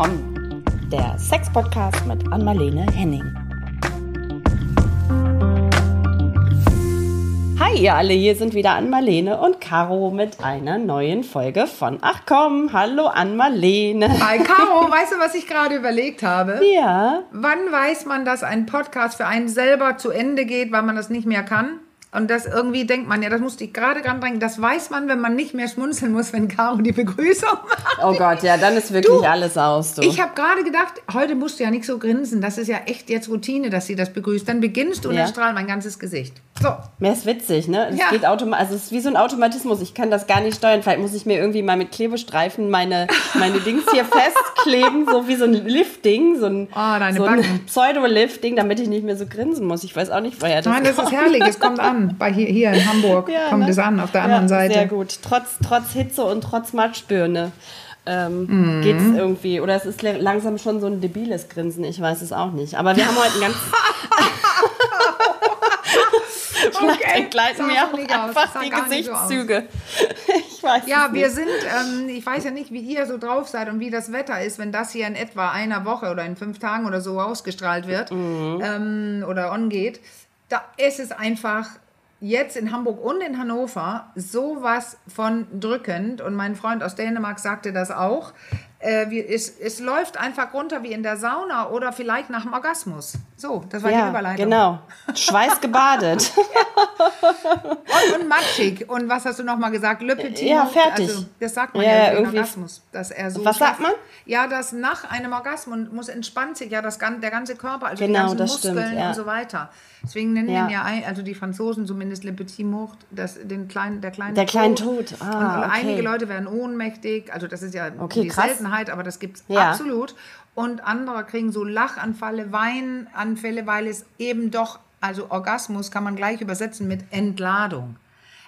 Komm, der Sex-Podcast mit Anmalene Henning. Hi ihr alle, hier sind wieder Anmalene und Caro mit einer neuen Folge von Ach komm, hallo Anmalene. Hi Caro, weißt du, was ich gerade überlegt habe? Ja. Wann weiß man, dass ein Podcast für einen selber zu Ende geht, weil man das nicht mehr kann? Und das irgendwie denkt man, ja, das musste ich gerade dran denken, das weiß man, wenn man nicht mehr schmunzeln muss, wenn Caro die Begrüßung macht. Oh Gott, ja, dann ist wirklich du, alles aus. Du. Ich habe gerade gedacht, heute musst du ja nicht so grinsen, das ist ja echt jetzt Routine, dass sie das begrüßt. Dann beginnst du und ja. dann strahlt mein ganzes Gesicht. So. Mehr ist witzig, ne? Es ja. geht automatisch, also es ist wie so ein Automatismus. Ich kann das gar nicht steuern. Vielleicht muss ich mir irgendwie mal mit Klebestreifen meine, meine Dings hier festkleben, so wie so ein Lifting, so ein, oh, so ein Pseudo-Lifting, damit ich nicht mehr so grinsen muss. Ich weiß auch nicht, woher das Nein, das kommt. ist herrlich, es kommt an. Bei hier, hier in Hamburg ja, kommt ne? es an, auf der anderen ja, Seite. Sehr gut. Trotz, trotz Hitze und trotz Matschbirne. Ähm, mhm. geht es irgendwie. Oder es ist langsam schon so ein debiles Grinsen, ich weiß es auch nicht. Aber wir haben heute ein ganz. Vielleicht okay. entgleiten mir auch einfach die Gesichtszüge. So ich weiß Ja, wir sind, ähm, ich weiß ja nicht, wie ihr so drauf seid und wie das Wetter ist, wenn das hier in etwa einer Woche oder in fünf Tagen oder so ausgestrahlt wird mhm. ähm, oder on geht. Da ist es einfach jetzt in Hamburg und in Hannover sowas von drückend und mein Freund aus Dänemark sagte das auch. Äh, wie, es, es läuft einfach runter wie in der Sauna oder vielleicht nach dem Orgasmus. So, das war ja, die Überleitung. Genau. Schweißgebadet. und, und matschig. Und was hast du nochmal gesagt? Le Petit. Ja, fertig. Also, das sagt man ja, ja irgendwie. Orgasmus. Dass er so was sagt man? Ja, dass nach einem Orgasmus muss entspannt sich ja das, der ganze Körper, also genau, die ganzen Muskeln stimmt, ja. und so weiter. Deswegen nennen ja. ja, also die Franzosen zumindest Le Petit Mort, das, den kleinen, der kleine Der kleine Tod. Ah, und okay. einige Leute werden ohnmächtig, also das ist ja okay, die krass. Seltenheit, aber das gibt es ja. absolut. Und andere kriegen so Lachanfälle, Weinanfälle, weil es eben doch, also Orgasmus kann man gleich übersetzen mit Entladung.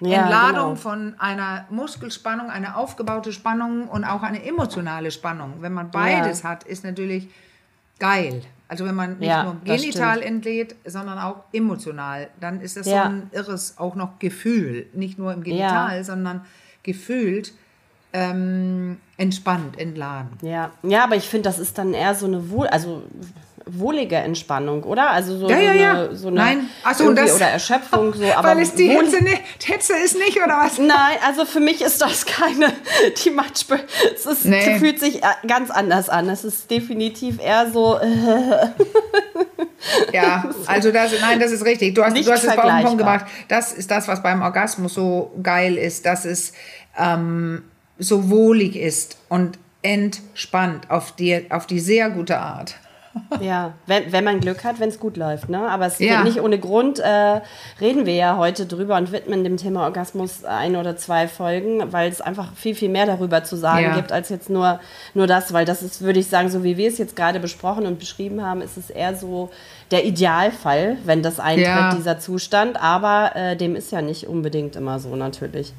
Ja, Entladung genau. von einer Muskelspannung, eine aufgebaute Spannung und auch eine emotionale Spannung. Wenn man beides ja. hat, ist natürlich geil. Also wenn man nicht ja, nur genital entlädt, sondern auch emotional, dann ist das ja. so ein irres auch noch Gefühl. Nicht nur im Genital, sondern gefühlt ähm, entspannt, entladen. Ja, ja aber ich finde, das ist dann eher so eine Wohl, also wohlige Entspannung, oder? Also so, ja, ja, ja. eine, so eine Nein. Ach so, das, oder Erschöpfung. So, aber weil es die Hitze, nicht, Hitze ist nicht, oder was? Nein, also für mich ist das keine, die Matschbe, es ist, nee. fühlt sich ganz anders an. Es ist definitiv eher so... ja, also das, nein, das ist richtig. Du hast, du hast es den Punkt gebracht. Das ist das, was beim Orgasmus so geil ist, dass es ähm, so wohlig ist und entspannt auf die, auf die sehr gute Art. Ja, wenn, wenn man Glück hat, wenn es gut läuft. Ne? Aber es ja. nicht ohne Grund, äh, reden wir ja heute drüber und widmen dem Thema Orgasmus ein oder zwei Folgen, weil es einfach viel, viel mehr darüber zu sagen ja. gibt, als jetzt nur, nur das. Weil das ist, würde ich sagen, so wie wir es jetzt gerade besprochen und beschrieben haben, ist es eher so der Idealfall, wenn das eintritt, ja. dieser Zustand. Aber äh, dem ist ja nicht unbedingt immer so natürlich.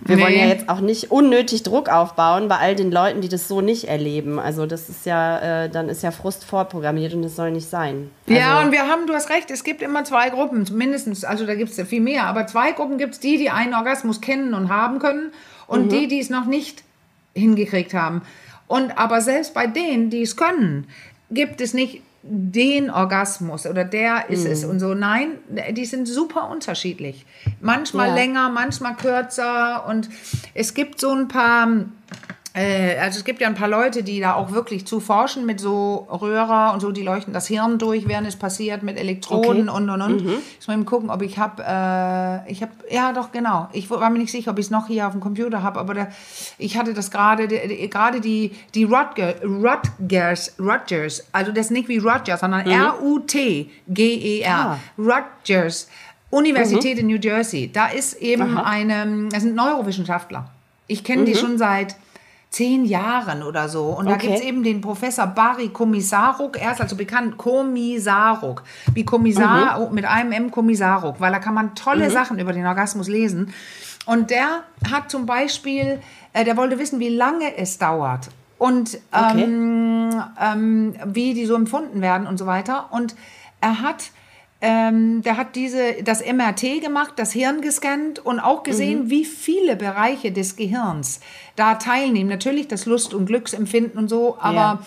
Wir nee. wollen ja jetzt auch nicht unnötig Druck aufbauen bei all den Leuten, die das so nicht erleben. Also das ist ja, äh, dann ist ja Frust vorprogrammiert und das soll nicht sein. Also ja, und wir haben, du hast recht, es gibt immer zwei Gruppen, mindestens, also da gibt es ja viel mehr, aber zwei Gruppen gibt es, die, die einen Orgasmus kennen und haben können und mhm. die, die es noch nicht hingekriegt haben. Und aber selbst bei denen, die es können, gibt es nicht den Orgasmus oder der ist mm. es mhm. und so. Nein, die sind super unterschiedlich. Manchmal ja. länger, manchmal kürzer und es gibt so ein paar also es gibt ja ein paar Leute, die da auch wirklich zu forschen mit so Röhrer und so, die leuchten das Hirn durch, während es passiert, mit Elektroden okay. und und und. Mhm. Ich muss mal gucken, ob ich habe, äh, ich habe, ja doch genau. Ich war mir nicht sicher, ob ich es noch hier auf dem Computer habe, aber da, ich hatte das gerade, gerade die die Rutger, Rutgers, Rutgers, also das ist nicht wie Rutgers, sondern mhm. R U T G E ah. Rutgers. Universität mhm. in New Jersey. Da ist eben Aha. eine, das sind Neurowissenschaftler. Ich kenne die mhm. schon seit zehn Jahren oder so. Und okay. da gibt es eben den Professor Barry Komisaruk, er ist also bekannt, Komisaruk, wie Kommissar, mhm. mit einem M Komisaruk, weil da kann man tolle mhm. Sachen über den Orgasmus lesen. Und der hat zum Beispiel, äh, der wollte wissen, wie lange es dauert und ähm, okay. ähm, wie die so empfunden werden und so weiter. Und er hat ähm, der hat diese, das MRT gemacht, das Hirn gescannt und auch gesehen, mhm. wie viele Bereiche des Gehirns da teilnehmen. Natürlich das Lust- und Glücksempfinden und so, aber ja.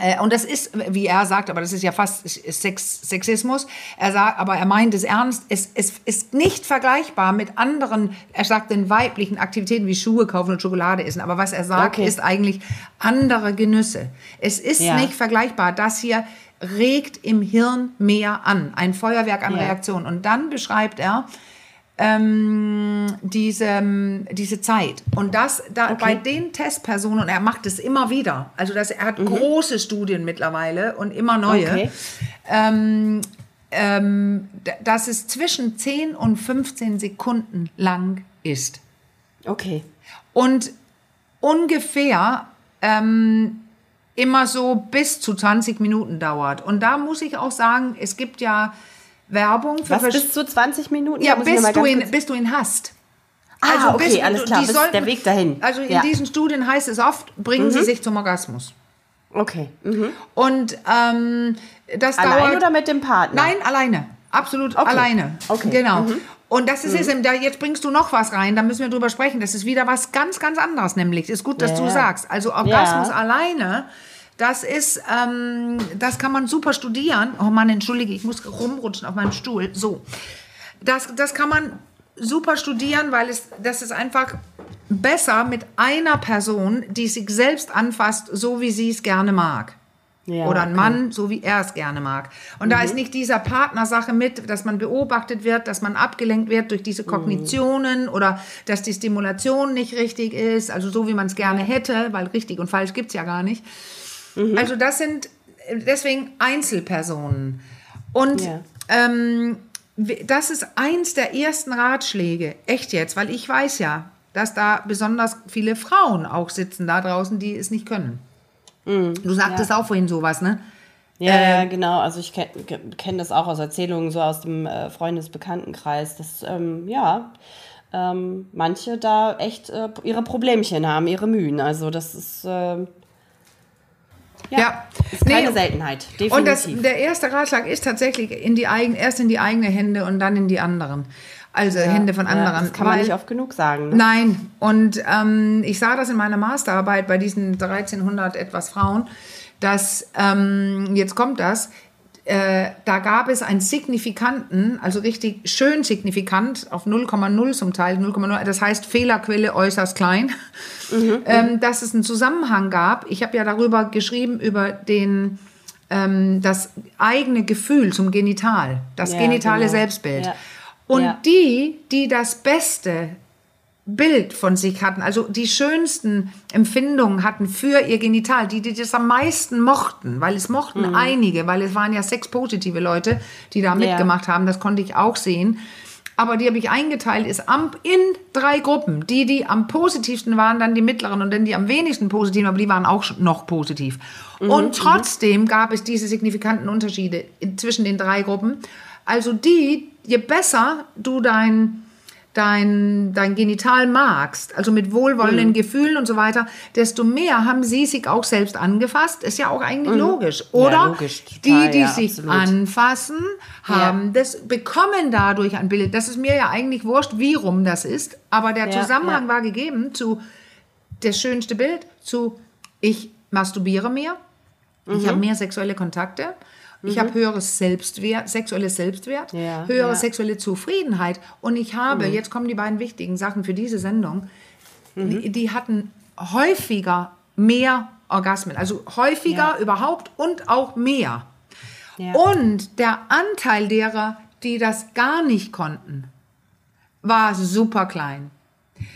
Äh, und das ist, wie er sagt, aber das ist ja fast Sex, Sexismus. Er sagt, aber er meint es ernst. Es, es ist nicht vergleichbar mit anderen, er sagt den weiblichen Aktivitäten wie Schuhe kaufen und Schokolade essen. Aber was er sagt, okay. ist eigentlich andere Genüsse. Es ist ja. nicht vergleichbar. Das hier regt im Hirn mehr an. Ein Feuerwerk an ja. Reaktionen. Und dann beschreibt er, ähm, diese, diese Zeit. Und das da okay. bei den Testpersonen, und er macht es immer wieder, also das, er hat mhm. große Studien mittlerweile und immer neue, okay. ähm, ähm, dass es zwischen 10 und 15 Sekunden lang ist. Okay. Und ungefähr ähm, immer so bis zu 20 Minuten dauert. Und da muss ich auch sagen, es gibt ja Werbung für Was, bis zu 20 Minuten? Ja, bis du, ihn, bis du ihn hast. Ah, also ah, okay, bis, alles klar, bis sollten, der Weg dahin. Also in ja. diesen Studien heißt es oft, bringen mhm. sie sich zum Orgasmus. Okay. Mhm. Und ähm, das Allein dauert... oder mit dem Partner? Nein, alleine. Absolut okay. alleine. Okay. Genau. Mhm. Und das ist mhm. es, jetzt bringst du noch was rein, da müssen wir drüber sprechen. Das ist wieder was ganz, ganz anderes, nämlich. Ist gut, dass yeah. du sagst. Also Orgasmus ja. alleine das ist, ähm, das kann man super studieren. Oh Mann, entschuldige, ich muss rumrutschen auf meinem Stuhl. So. Das, das kann man super studieren, weil es, das ist einfach besser mit einer Person, die sich selbst anfasst, so wie sie es gerne mag. Ja, oder ein Mann, okay. so wie er es gerne mag. Und mhm. da ist nicht dieser Partnersache mit, dass man beobachtet wird, dass man abgelenkt wird durch diese Kognitionen mhm. oder dass die Stimulation nicht richtig ist, also so wie man es gerne hätte, weil richtig und falsch gibt es ja gar nicht. Mhm. Also das sind deswegen Einzelpersonen. Und ja. ähm, das ist eins der ersten Ratschläge, echt jetzt, weil ich weiß ja, dass da besonders viele Frauen auch sitzen da draußen, die es nicht können. Mhm. Du sagtest ja. auch vorhin sowas, ne? Ja, äh, ja, genau. Also ich kenne kenn das auch aus Erzählungen so aus dem äh, Freundesbekanntenkreis, dass ähm, ja ähm, manche da echt äh, ihre Problemchen haben, ihre Mühen. Also das ist äh, ja, ja. ist keine nee, Seltenheit. Definitiv. Und das, der erste Ratschlag ist tatsächlich in die eigen, erst in die eigene Hände und dann in die anderen. Also ja, Hände von anderen. Ja, das kann man Weil, nicht oft genug sagen. Ne? Nein. Und ähm, ich sah das in meiner Masterarbeit bei diesen 1300 etwas Frauen, dass ähm, jetzt kommt das äh, da gab es einen signifikanten, also richtig schön signifikant, auf 0,0 zum Teil, 0,0, das heißt Fehlerquelle äußerst klein, mhm, ähm, dass es einen Zusammenhang gab. Ich habe ja darüber geschrieben, über den, ähm, das eigene Gefühl zum Genital, das ja, genitale genau. Selbstbild. Ja. Und ja. die, die das Beste Bild von sich hatten, also die schönsten Empfindungen hatten für ihr Genital, die, die das am meisten mochten, weil es mochten mhm. einige, weil es waren ja sexpositive Leute, die da mitgemacht haben, das konnte ich auch sehen. Aber die habe ich eingeteilt, ist in drei Gruppen. Die, die am positivsten waren, dann die mittleren und dann die am wenigsten positiven, aber die waren auch noch positiv. Mhm. Und mhm. trotzdem gab es diese signifikanten Unterschiede zwischen den drei Gruppen. Also die, je besser du dein dein, dein Genital magst, also mit wohlwollenden mhm. Gefühlen und so weiter, desto mehr haben sie sich auch selbst angefasst. Ist ja auch eigentlich mhm. logisch. Oder ja, logisch, total, die, die ja, sich absolut. anfassen, haben ja. das, bekommen dadurch ein Bild. Das ist mir ja eigentlich wurscht, wie rum das ist. Aber der Zusammenhang war gegeben zu das schönste Bild, zu ich masturbiere mehr, mhm. ich habe mehr sexuelle Kontakte ich habe mhm. höheres Selbstwert, sexuelles Selbstwert, ja, höhere ja. sexuelle Zufriedenheit. Und ich habe, mhm. jetzt kommen die beiden wichtigen Sachen für diese Sendung, mhm. die hatten häufiger mehr Orgasmen. Also häufiger ja. überhaupt und auch mehr. Und der Anteil derer, die das gar nicht konnten, war super klein.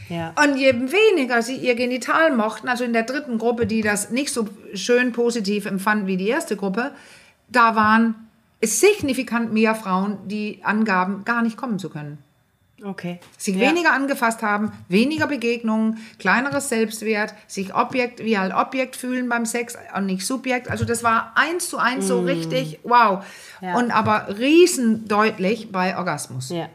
Ja. Und je weniger sie ihr Genital mochten, also in der dritten Gruppe, die das nicht so schön positiv empfanden wie die erste Gruppe, da waren signifikant mehr Frauen, die angaben, gar nicht kommen zu können. Okay. Sich ja. weniger angefasst haben, weniger Begegnungen, kleineres Selbstwert, sich Objekt wie ein Objekt fühlen beim Sex und nicht Subjekt. Also das war eins zu eins mm. so richtig wow. Ja. Und aber riesendeutlich bei Orgasmus. Ja.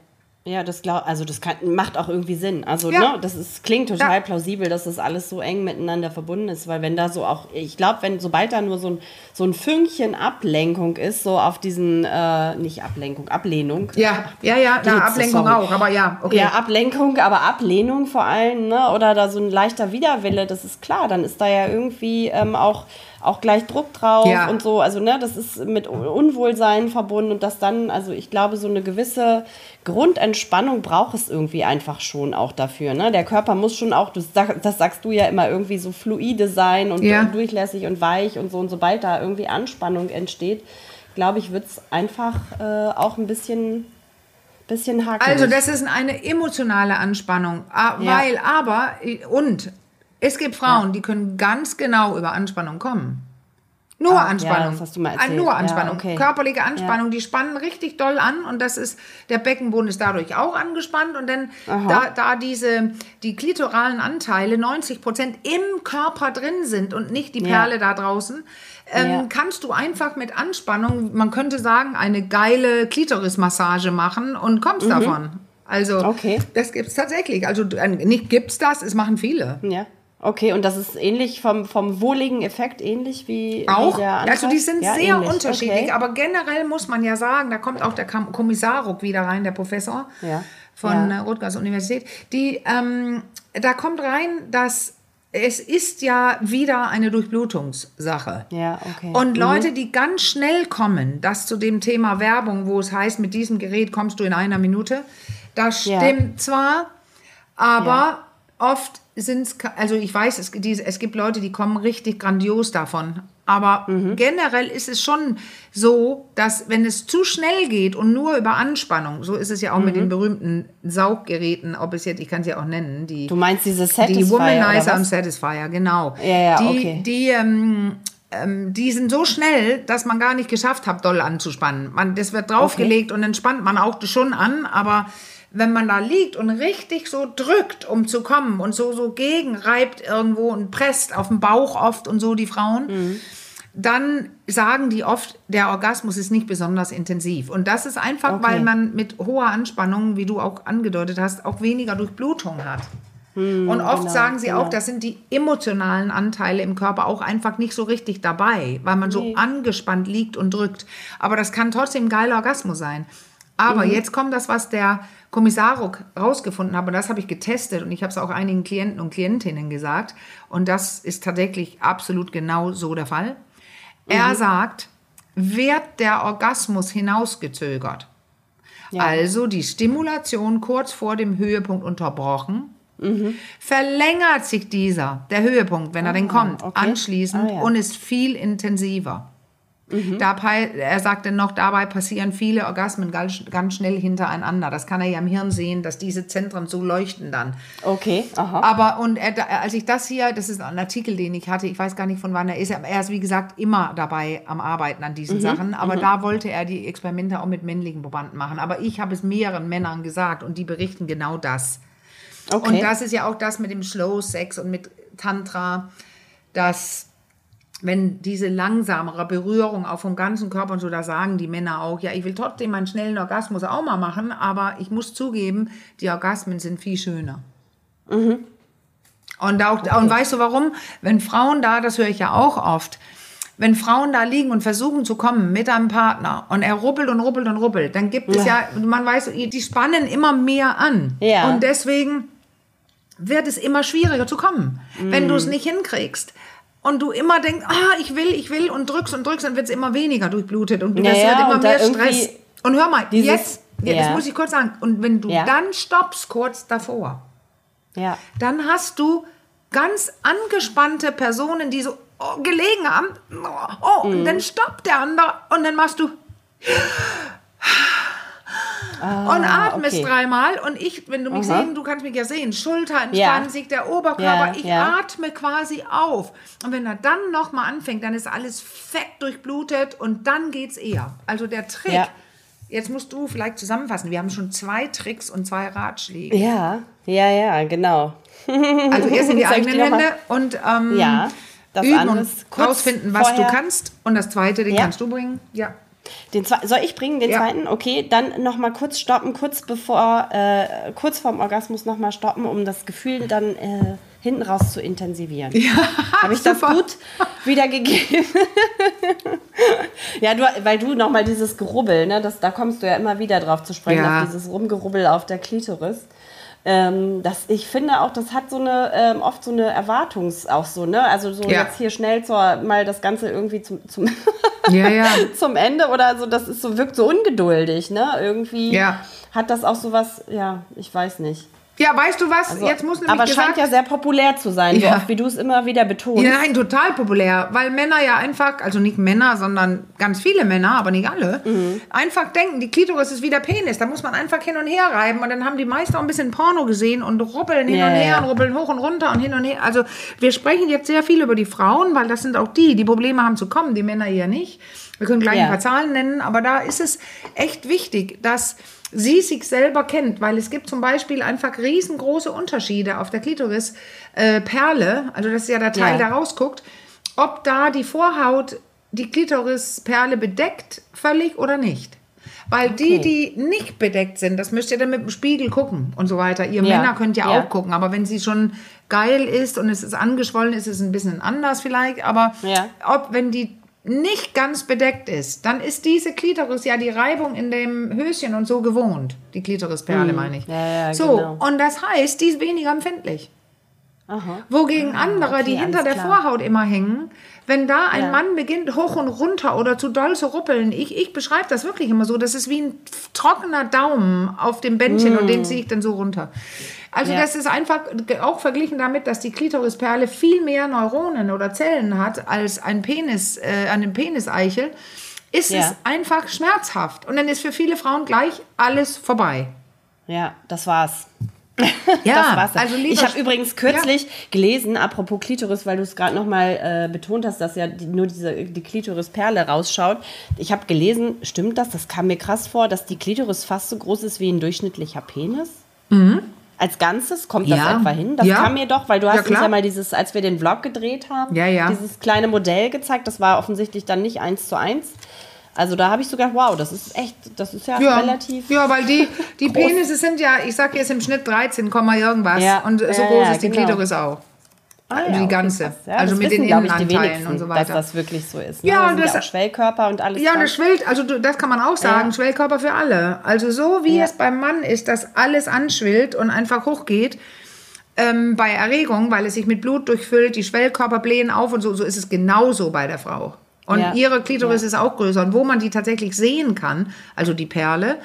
Ja, das glaub, also das kann, macht auch irgendwie Sinn. Also, ja. ne, das ist, klingt total ja. plausibel, dass das alles so eng miteinander verbunden ist, weil wenn da so auch, ich glaube, wenn, sobald da nur so ein, so ein Fünkchen Ablenkung ist, so auf diesen, äh, nicht Ablenkung, Ablehnung. Ja, ja, ja, na, Ablenkung sorry. auch, aber ja, okay. Ja, Ablenkung, aber Ablehnung vor allem, ne, oder da so ein leichter Widerwille, das ist klar, dann ist da ja irgendwie ähm, auch auch gleich Druck drauf ja. und so. Also, ne, das ist mit Unwohlsein verbunden und das dann, also ich glaube, so eine gewisse Grundentspannung braucht es irgendwie einfach schon auch dafür. Ne? Der Körper muss schon auch, das, das sagst du ja immer, irgendwie so fluide sein und ja. durchlässig und weich und so. Und sobald da irgendwie Anspannung entsteht, glaube ich, wird es einfach äh, auch ein bisschen. Also das ist eine emotionale Anspannung, weil ja. aber und es gibt Frauen, ja. die können ganz genau über Anspannung kommen. Nur ah, Anspannung. Ja, das hast du mal erzählt. Nur Anspannung. Ja, okay. Körperliche Anspannung, ja. die spannen richtig doll an und das ist, der Beckenboden ist dadurch auch angespannt und dann, da, da diese, die klitoralen Anteile 90 Prozent im Körper drin sind und nicht die Perle da draußen, ähm, kannst du einfach mit Anspannung, man könnte sagen, eine geile Klitorismassage machen und kommst mhm. davon. Also, okay. das gibt es tatsächlich. Also, nicht gibt es das, es machen viele. Ja. Okay, und das ist ähnlich vom, vom wohligen Effekt, ähnlich wie, auch? Wie also die sind ja, sehr ähnlich. unterschiedlich, okay. aber generell muss man ja sagen, da kommt auch der Kommissar Ruck wieder rein, der Professor ja. von ja. Äh, Rutgers Universität, die, ähm, da kommt rein, dass es ist ja wieder eine Durchblutungssache. Ja, okay. Und Leute, mhm. die ganz schnell kommen, das zu dem Thema Werbung, wo es heißt, mit diesem Gerät kommst du in einer Minute, das stimmt ja. zwar, aber oft sind also ich weiß, es, die, es gibt Leute, die kommen richtig grandios davon. Aber mhm. generell ist es schon so, dass wenn es zu schnell geht und nur über Anspannung, so ist es ja auch mhm. mit den berühmten Sauggeräten, ob es jetzt, ich kann es ja auch nennen, die. Du meinst diese Satisfier? Die Womanizer und Satisfier, genau. Ja, ja, die, okay. Die, ähm, ähm, die sind so schnell, dass man gar nicht geschafft hat, doll anzuspannen. Man, das wird draufgelegt okay. und dann spannt man auch schon an, aber wenn man da liegt und richtig so drückt, um zu kommen und so, so gegenreibt irgendwo und presst auf den Bauch oft und so die Frauen, mhm. dann sagen die oft, der Orgasmus ist nicht besonders intensiv. Und das ist einfach, okay. weil man mit hoher Anspannung, wie du auch angedeutet hast, auch weniger Durchblutung hat. Mhm, und oft genau, sagen sie genau. auch, das sind die emotionalen Anteile im Körper auch einfach nicht so richtig dabei, weil man so angespannt liegt und drückt. Aber das kann trotzdem ein geiler Orgasmus sein. Aber mhm. jetzt kommt das, was der Kommissar Ruck rausgefunden hat, und das habe ich getestet und ich habe es auch einigen Klienten und Klientinnen gesagt. Und das ist tatsächlich absolut genau so der Fall. Mhm. Er sagt, wird der Orgasmus hinausgezögert. Ja. Also die Stimulation kurz vor dem Höhepunkt unterbrochen. Mhm. Verlängert sich dieser, der Höhepunkt, wenn er denn ah, kommt, okay. anschließend ah, ja. und ist viel intensiver. Mhm. Dabei, er sagte noch, dabei passieren viele Orgasmen ganz, ganz schnell hintereinander. Das kann er ja im Hirn sehen, dass diese Zentren so leuchten dann. Okay, aha. Aber und er, als ich das hier, das ist ein Artikel, den ich hatte, ich weiß gar nicht von wann er ist, er ist wie gesagt immer dabei am Arbeiten an diesen mhm. Sachen, aber mhm. da wollte er die Experimente auch mit männlichen Probanden machen. Aber ich habe es mehreren Männern gesagt und die berichten genau das. Okay. Und das ist ja auch das mit dem Slow Sex und mit Tantra, dass wenn diese langsamere Berührung auch vom ganzen Körper und so, da sagen die Männer auch, ja, ich will trotzdem meinen schnellen Orgasmus auch mal machen, aber ich muss zugeben, die Orgasmen sind viel schöner. Mhm. Und, auch, okay. und weißt du warum? Wenn Frauen da, das höre ich ja auch oft, wenn Frauen da liegen und versuchen zu kommen mit einem Partner und er ruppelt und ruppelt und ruppelt, dann gibt es ja, man weiß, die spannen immer mehr an. Ja. Und deswegen wird es immer schwieriger zu kommen, mm. wenn du es nicht hinkriegst und du immer denkst, ah, ich will, ich will und drückst und drückst, dann wird es immer weniger durchblutet und du naja, wird immer mehr Stress. Und hör mal, dieses, jetzt, ja. das muss ich kurz sagen, und wenn du ja. dann stoppst kurz davor, ja. dann hast du ganz angespannte Personen, die so oh, gelegen haben, oh, mhm. und dann stoppt der andere und dann machst du Ah, und atmest okay. dreimal. Und ich, wenn du mich Aha. sehen, du kannst mich ja sehen, Schulter entspannen ja. sich, der Oberkörper. Ja, ich ja. atme quasi auf. Und wenn er dann nochmal anfängt, dann ist alles fett durchblutet und dann geht's eher. Also der Trick. Jetzt musst du vielleicht zusammenfassen. Wir haben schon zwei Tricks und zwei Ratschläge. Ja, ja, ja, genau. Also erst in die eigenen Hände und ähm, ja, das üben und rausfinden, was du kannst. Und das zweite, den kannst du bringen. Ja. Den zwei, soll ich bringen, den ja. zweiten? Okay, dann nochmal kurz stoppen, kurz bevor, äh, kurz vorm Orgasmus nochmal stoppen, um das Gefühl dann äh, hinten raus zu intensivieren. Ja, Habe ich das gut wiedergegeben? ja, du, weil du nochmal dieses Gerubbel, ne, das, da kommst du ja immer wieder drauf zu sprechen, ja. auf dieses Rumgerubbel auf der Klitoris. Ähm, das, ich finde auch, das hat so eine, ähm, oft so eine Erwartungs, auch so, ne? Also so ja. jetzt hier schnell zur, mal das Ganze irgendwie zum, zum, ja, ja. zum Ende oder so, das ist so, wirkt so ungeduldig, ne? Irgendwie hat das auch so was, ja, ich weiß nicht. Ja, weißt du was? Also, Jetzt muss nämlich aber gesagt, scheint ja sehr populär zu sein, ja. oft, wie du es immer wieder betonst. Ja, nein, total populär, weil Männer ja einfach, also nicht Männer, sondern ganz viele Männer, aber nicht alle, mhm. einfach denken, die Klitoris ist wie der Penis, da muss man einfach hin und her reiben und dann haben die meisten auch ein bisschen Porno gesehen und rubbeln hin ja, und her ja. und rubbeln hoch und runter und hin und her. Also wir sprechen jetzt sehr viel über die Frauen, weil das sind auch die, die Probleme haben zu kommen, die Männer eher nicht. Wir können gleich ein paar Zahlen nennen, aber da ist es echt wichtig, dass sie sich selber kennt, weil es gibt zum Beispiel einfach riesengroße Unterschiede auf der Klitoris äh, Perle, also das ist ja der Teil, ja. der rausguckt, ob da die Vorhaut die Klitorisperle bedeckt, völlig oder nicht. Weil okay. die, die nicht bedeckt sind, das müsst ihr dann mit dem Spiegel gucken und so weiter. Ihr ja. Männer könnt ja, ja, auch gucken, aber wenn sie schon geil ist und es ist angeschwollen, ist es ein bisschen anders vielleicht. Aber ja. ob, wenn die nicht ganz bedeckt ist, dann ist diese Klitoris ja die Reibung in dem Höschen und so gewohnt. Die Klitorisperle, mhm. meine ich. Ja, ja, so, genau. und das heißt, die ist weniger empfindlich. Aha. Wogegen ah, andere, okay, die hinter der klar. Vorhaut immer hängen, wenn da ein ja. Mann beginnt, hoch und runter oder zu doll zu ruppeln, ich, ich beschreibe das wirklich immer so, das ist wie ein trockener Daumen auf dem Bändchen mm. und den ziehe ich dann so runter. Also ja. das ist einfach auch verglichen damit, dass die Klitorisperle viel mehr Neuronen oder Zellen hat als ein Penis, äh, eine Peniseichel, ist ja. es einfach schmerzhaft. Und dann ist für viele Frauen gleich alles vorbei. Ja, das war's. Ja, also ich habe übrigens kürzlich ja. gelesen, apropos Klitoris, weil du es gerade nochmal äh, betont hast, dass ja die, nur diese, die Klitorisperle rausschaut. Ich habe gelesen, stimmt das? Das kam mir krass vor, dass die Klitoris fast so groß ist wie ein durchschnittlicher Penis. Mhm als Ganzes? Kommt das ja. etwa hin? Das ja. kam mir doch, weil du hast ja, uns ja mal dieses, als wir den Vlog gedreht haben, dieses kleine Modell gezeigt. Das war offensichtlich dann nicht eins zu eins. Also da habe ich sogar, wow, das ist echt, das ist ja, ja relativ. Ja, weil die, die Penisse sind ja, ich sage jetzt im Schnitt 13, irgendwas. Und so groß ist die genau. Klitoris auch. Ah, ja, die ganze. Okay, ja, also mit wissen, den Innenanteilen und so weiter. Dass das wirklich so ist. Ne? Ja, und das, ja Schwellkörper und alles. Ja, und das schwillt, also das kann man auch sagen, ja. Schwellkörper für alle. Also so wie es beim Mann ist, dass alles anschwillt und einfach hochgeht, ähm, bei Erregung, weil es sich mit Blut durchfüllt, die Schwellkörper blähen auf und so, so ist es genauso bei der Frau. Und ihre Klitoris ist auch größer. Und wo man die tatsächlich sehen kann, also die Perle,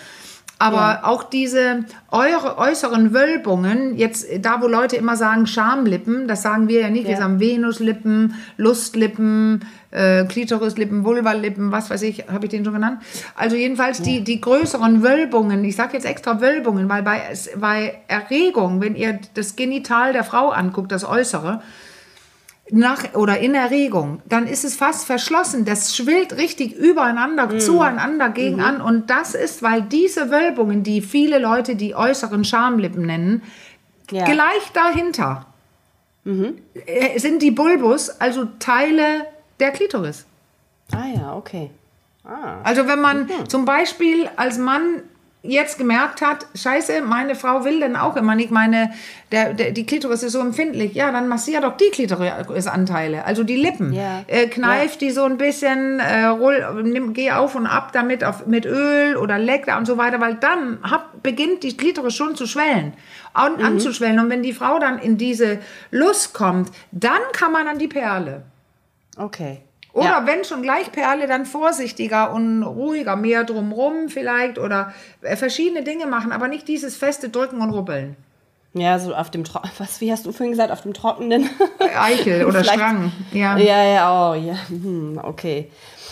aber ja. auch diese eure äußeren Wölbungen, jetzt da, wo Leute immer sagen Schamlippen, das sagen wir ja nicht. Ja. Wir sagen Venuslippen, Lustlippen, äh, Klitorislippen, Vulvalippen, was weiß ich, habe ich den schon genannt? Also jedenfalls ja. die, die größeren Wölbungen, ich sage jetzt extra Wölbungen, weil bei, bei Erregung, wenn ihr das Genital der Frau anguckt, das Äußere, nach oder in Erregung, dann ist es fast verschlossen. Das schwillt richtig übereinander, mhm. zueinander, gegen mhm. an. Und das ist, weil diese Wölbungen, die viele Leute die äußeren Schamlippen nennen, ja. gleich dahinter mhm. Äh, sind die Bulbus, also Teile der Klitoris. Ah ja, okay. Ah. Also wenn man mhm. zum Beispiel als Mann jetzt gemerkt hat, scheiße, meine Frau will denn auch immer nicht, meine, der, der, die Klitoris ist so empfindlich, ja, dann massier doch die Klitorisanteile, also die Lippen. Ja. Äh, kneif ja. die so ein bisschen, äh, roll, nimm, geh auf und ab damit auf, mit Öl oder leck da und so weiter, weil dann hab, beginnt die Klitoris schon zu schwellen und mhm. anzuschwellen. Und wenn die Frau dann in diese Lust kommt, dann kann man an die Perle. Okay. Oder ja. wenn schon gleich Perle, dann vorsichtiger und ruhiger, mehr drumrum vielleicht oder äh, verschiedene Dinge machen, aber nicht dieses feste Drücken und Rubbeln. Ja, so auf dem Tro was, wie hast du vorhin gesagt, auf dem trockenen Eichel oder Strang. Ja, ja, ja, oh, ja, hm, okay.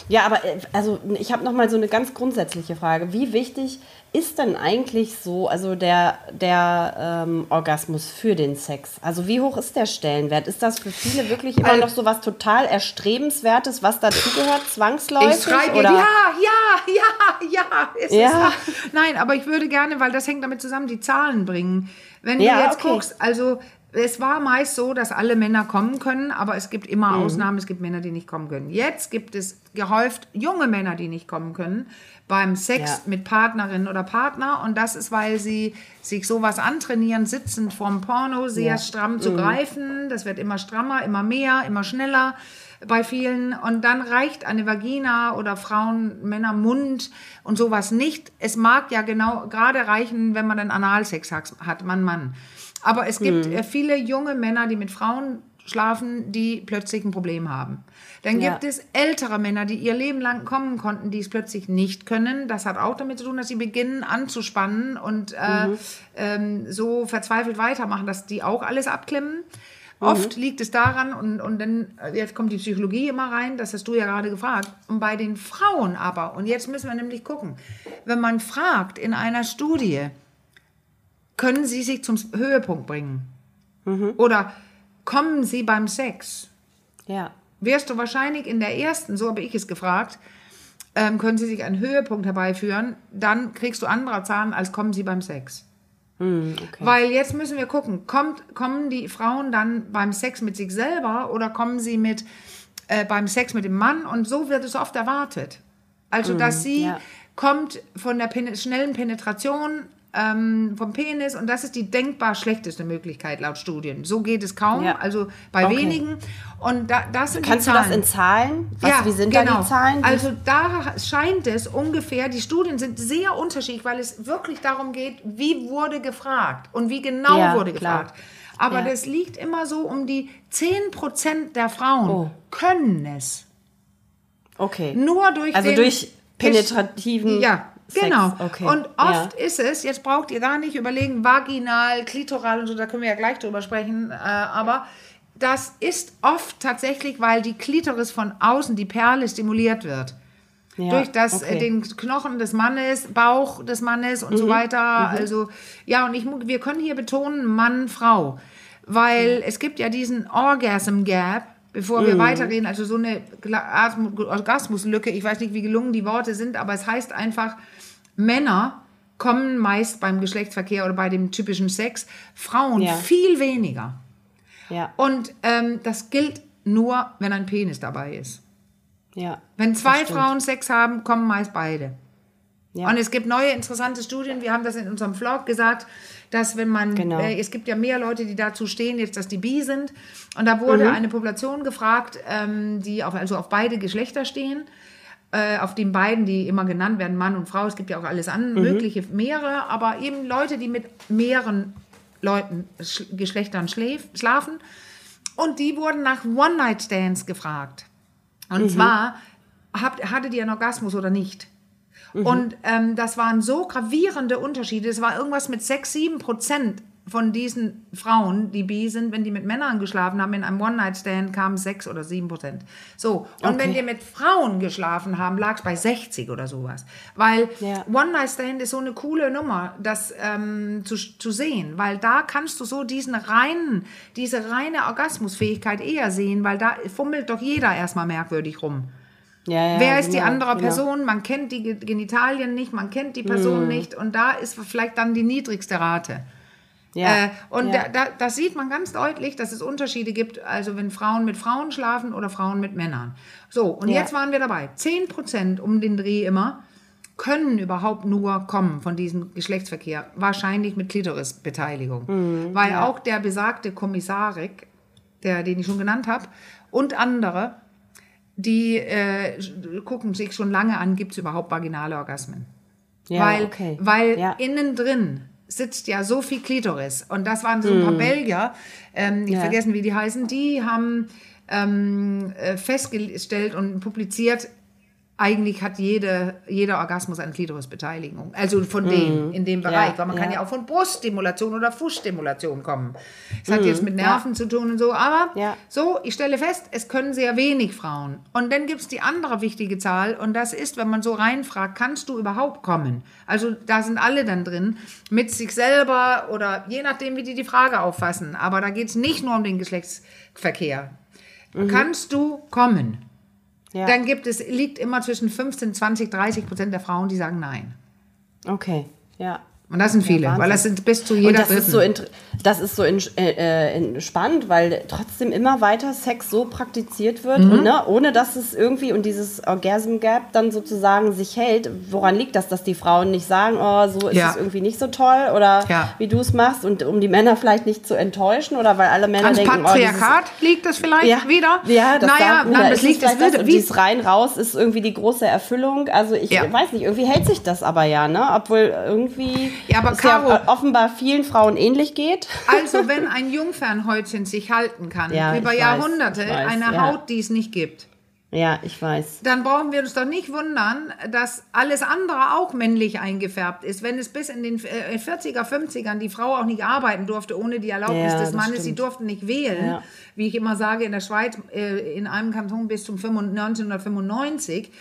Ja, aber äh, also ich habe noch mal so eine ganz grundsätzliche Frage. Wie wichtig ist denn eigentlich so, also der, der ähm, Orgasmus für den Sex? Also wie hoch ist der Stellenwert? Ist das für viele wirklich immer noch so was total Erstrebenswertes, was dazugehört, zwangsläufig? Ich schreibe oder? ja, ja, ja, ja. Ist ja. Nein, aber ich würde gerne, weil das hängt damit zusammen, die Zahlen bringen. Wenn ja, du jetzt okay. guckst, also es war meist so, dass alle Männer kommen können, aber es gibt immer mhm. Ausnahmen. Es gibt Männer, die nicht kommen können. Jetzt gibt es gehäuft junge Männer, die nicht kommen können beim Sex ja. mit Partnerin oder Partner. Und das ist, weil sie sich sowas antrainieren, sitzend vorm Porno sehr ja. stramm zu mhm. greifen. Das wird immer strammer, immer mehr, immer schneller bei vielen. Und dann reicht eine Vagina oder Frauen, Männer, Mund und sowas nicht. Es mag ja genau gerade reichen, wenn man dann Analsex hat, Mann, Mann. Aber es gibt hm. viele junge Männer, die mit Frauen schlafen, die plötzlich ein Problem haben. Dann ja. gibt es ältere Männer, die ihr Leben lang kommen konnten, die es plötzlich nicht können. Das hat auch damit zu tun, dass sie beginnen anzuspannen und äh, mhm. ähm, so verzweifelt weitermachen, dass die auch alles abklemmen. Mhm. Oft liegt es daran, und, und dann, jetzt kommt die Psychologie immer rein, das hast du ja gerade gefragt. Und bei den Frauen aber, und jetzt müssen wir nämlich gucken, wenn man fragt in einer Studie, können sie sich zum Höhepunkt bringen? Mhm. Oder kommen sie beim Sex? Ja. Wirst du wahrscheinlich in der ersten, so habe ich es gefragt, ähm, können sie sich einen Höhepunkt herbeiführen, dann kriegst du andere Zahlen, als kommen sie beim Sex. Mhm, okay. Weil jetzt müssen wir gucken, kommt, kommen die Frauen dann beim Sex mit sich selber oder kommen sie mit äh, beim Sex mit dem Mann? Und so wird es oft erwartet. Also, dass sie ja. kommt von der pen schnellen Penetration ähm, vom Penis und das ist die denkbar schlechteste Möglichkeit laut Studien. So geht es kaum, ja. also bei okay. wenigen. Und da, das sind Kannst du das in Zahlen? Was, ja, wie sind genau. da die genau. Zahlen? Also da scheint es ungefähr, die Studien sind sehr unterschiedlich, weil es wirklich darum geht, wie wurde gefragt und wie genau ja, wurde klar. gefragt. Aber ja. das liegt immer so um die 10% der Frauen oh. können es. Okay. Nur durch also durch penetrativen ja, Sex. Genau. Okay. Und oft ja. ist es, jetzt braucht ihr gar nicht überlegen, vaginal, klitoral und so, da können wir ja gleich drüber sprechen, äh, aber das ist oft tatsächlich, weil die Klitoris von außen, die Perle stimuliert wird. Ja, durch das äh, okay. den Knochen des Mannes, Bauch des Mannes und mhm. so weiter. Mhm. Also ja, und ich wir können hier betonen Mann, Frau, weil mhm. es gibt ja diesen Orgasm Gap bevor wir mhm. weitergehen. Also so eine Orgasmuslücke, ich weiß nicht, wie gelungen die Worte sind, aber es heißt einfach, Männer kommen meist beim Geschlechtsverkehr oder bei dem typischen Sex, Frauen ja. viel weniger. Ja. Und ähm, das gilt nur, wenn ein Penis dabei ist. Ja, wenn zwei Frauen Sex haben, kommen meist beide. Ja. Und es gibt neue interessante Studien, wir haben das in unserem Vlog gesagt, dass wenn man, genau. äh, es gibt ja mehr Leute, die dazu stehen, jetzt, dass die bi sind. Und da wurde mhm. eine Population gefragt, ähm, die auf, also auf beide Geschlechter stehen. Äh, auf den beiden, die immer genannt werden, Mann und Frau. Es gibt ja auch alles an, mhm. mögliche mehrere, aber eben Leute, die mit mehreren Leuten, Sch Geschlechtern schläf, schlafen. Und die wurden nach One-Night-Stands gefragt. Und mhm. zwar, habt, hattet ihr einen Orgasmus oder nicht? Mhm. Und ähm, das waren so gravierende Unterschiede. Es war irgendwas mit 6, 7 Prozent von diesen Frauen, die bi sind, wenn die mit Männern geschlafen haben, in einem One-Night-Stand kamen 6 oder 7 Prozent. So, und okay. wenn die mit Frauen geschlafen haben, lag es bei 60 oder sowas. Weil ja. One-Night-Stand ist so eine coole Nummer, das ähm, zu, zu sehen, weil da kannst du so diesen reinen, diese reine Orgasmusfähigkeit eher sehen, weil da fummelt doch jeder erstmal merkwürdig rum. Ja, ja, Wer ist genau, die andere genau. Person? Man kennt die Genitalien nicht, man kennt die Person mm. nicht und da ist vielleicht dann die niedrigste Rate. Ja, äh, und ja. Da, da, das sieht man ganz deutlich, dass es Unterschiede gibt, also wenn Frauen mit Frauen schlafen oder Frauen mit Männern. So, und ja. jetzt waren wir dabei. 10 Prozent um den Dreh immer können überhaupt nur kommen von diesem Geschlechtsverkehr. Wahrscheinlich mit Klitorisbeteiligung. Mhm, Weil auch der besagte Kommissarik, der, den ich schon genannt habe, und andere die äh, gucken sich schon lange an, gibt es überhaupt vaginale Orgasmen. Ja, weil okay. weil ja. innen drin sitzt ja so viel Klitoris. Und das waren so ein paar mm. Belgier, ähm, ich ja. vergessen, wie die heißen, die haben ähm, äh, festgestellt und publiziert, eigentlich hat jede, jeder Orgasmus eine Klitorisbeteiligung. Also von dem, mhm. in dem Bereich. Ja, Weil man ja. kann ja auch von Bruststimulation oder Fußstimulation kommen. Es mhm. hat jetzt mit Nerven ja. zu tun und so. Aber so, ich stelle fest, es können sehr wenig Frauen. Und dann gibt es die andere wichtige Zahl. Und das ist, wenn man so reinfragt, kannst du überhaupt kommen? Also da sind alle dann drin. Mit sich selber oder je nachdem, wie die die Frage auffassen. Aber da geht es nicht nur um den Geschlechtsverkehr. Mhm. Kannst du kommen? Ja. Dann gibt es, liegt immer zwischen 15, 20, 30 Prozent der Frauen, die sagen nein. Okay, ja. Und das sind viele, ja, weil das sind bis zu jeder Und das Ist so das ist so in, äh, spannend, weil trotzdem immer weiter Sex so praktiziert wird, mhm. und, ne, ohne dass es irgendwie und dieses Orgasm Gap dann sozusagen sich hält. Woran liegt das, dass die Frauen nicht sagen, oh, so ist ja. es irgendwie nicht so toll oder ja. wie du es machst und um die Männer vielleicht nicht zu enttäuschen oder weil alle Männer Ans denken, Patriarchat oh, liegt das vielleicht ja, wieder? Ja, das naja, nein, das liegt das, das, das dieses rein raus ist irgendwie die große Erfüllung. Also ich weiß nicht, irgendwie hält sich das aber ja, ne? Obwohl irgendwie ja, aber Caro, ja offenbar vielen Frauen ähnlich geht. Also wenn ein Jungfernhäutchen sich halten kann, ja, über Jahrhunderte, weiß, eine ja. Haut, die es nicht gibt. Ja, ich weiß. Dann brauchen wir uns doch nicht wundern, dass alles andere auch männlich eingefärbt ist. Wenn es bis in den 40er, äh, 50ern die Frau auch nicht arbeiten durfte ohne die Erlaubnis ja, des Mannes, stimmt. sie durften nicht wählen. Ja. Wie ich immer sage, in der Schweiz, äh, in einem Kanton bis zum 1995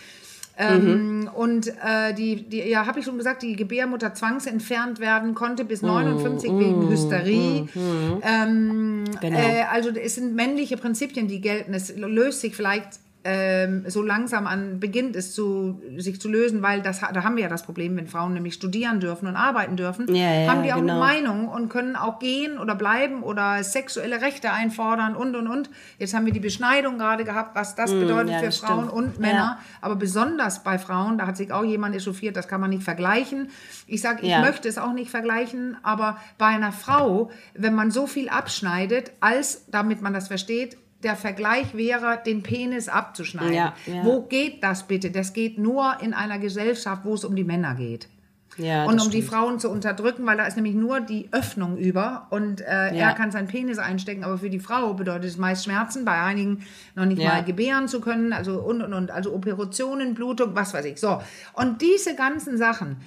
ähm, mhm. Und äh, die, die, ja, habe ich schon gesagt, die Gebärmutter zwangsentfernt werden konnte bis 59 mhm. wegen Hysterie. Mhm. Ähm, genau. äh, also es sind männliche Prinzipien, die gelten. Es löst sich vielleicht ähm, so langsam an beginnt es zu, sich zu lösen, weil das, da haben wir ja das Problem, wenn Frauen nämlich studieren dürfen und arbeiten dürfen, ja, ja, haben die auch genau. eine Meinung und können auch gehen oder bleiben oder sexuelle Rechte einfordern und und und. Jetzt haben wir die Beschneidung gerade gehabt, was das mm, bedeutet ja, für das Frauen stimmt. und Männer, aber besonders bei Frauen, da hat sich auch jemand echauffiert, das kann man nicht vergleichen. Ich sage, ich möchte es auch nicht vergleichen, aber bei einer Frau, wenn man so viel abschneidet, als, damit man das versteht, der Vergleich wäre, den Penis abzuschneiden. Ja, ja. Wo geht das bitte? Das geht nur in einer Gesellschaft, wo es um die Männer geht. Ja, und um stimmt. die Frauen zu unterdrücken, weil da ist nämlich nur die Öffnung über und äh, ja. er kann seinen Penis einstecken, aber für die Frau bedeutet es meist Schmerzen, bei einigen noch nicht ja. mal gebären zu können, also und und und, also Operationen, Blutung, was weiß ich. So und diese ganzen Sachen,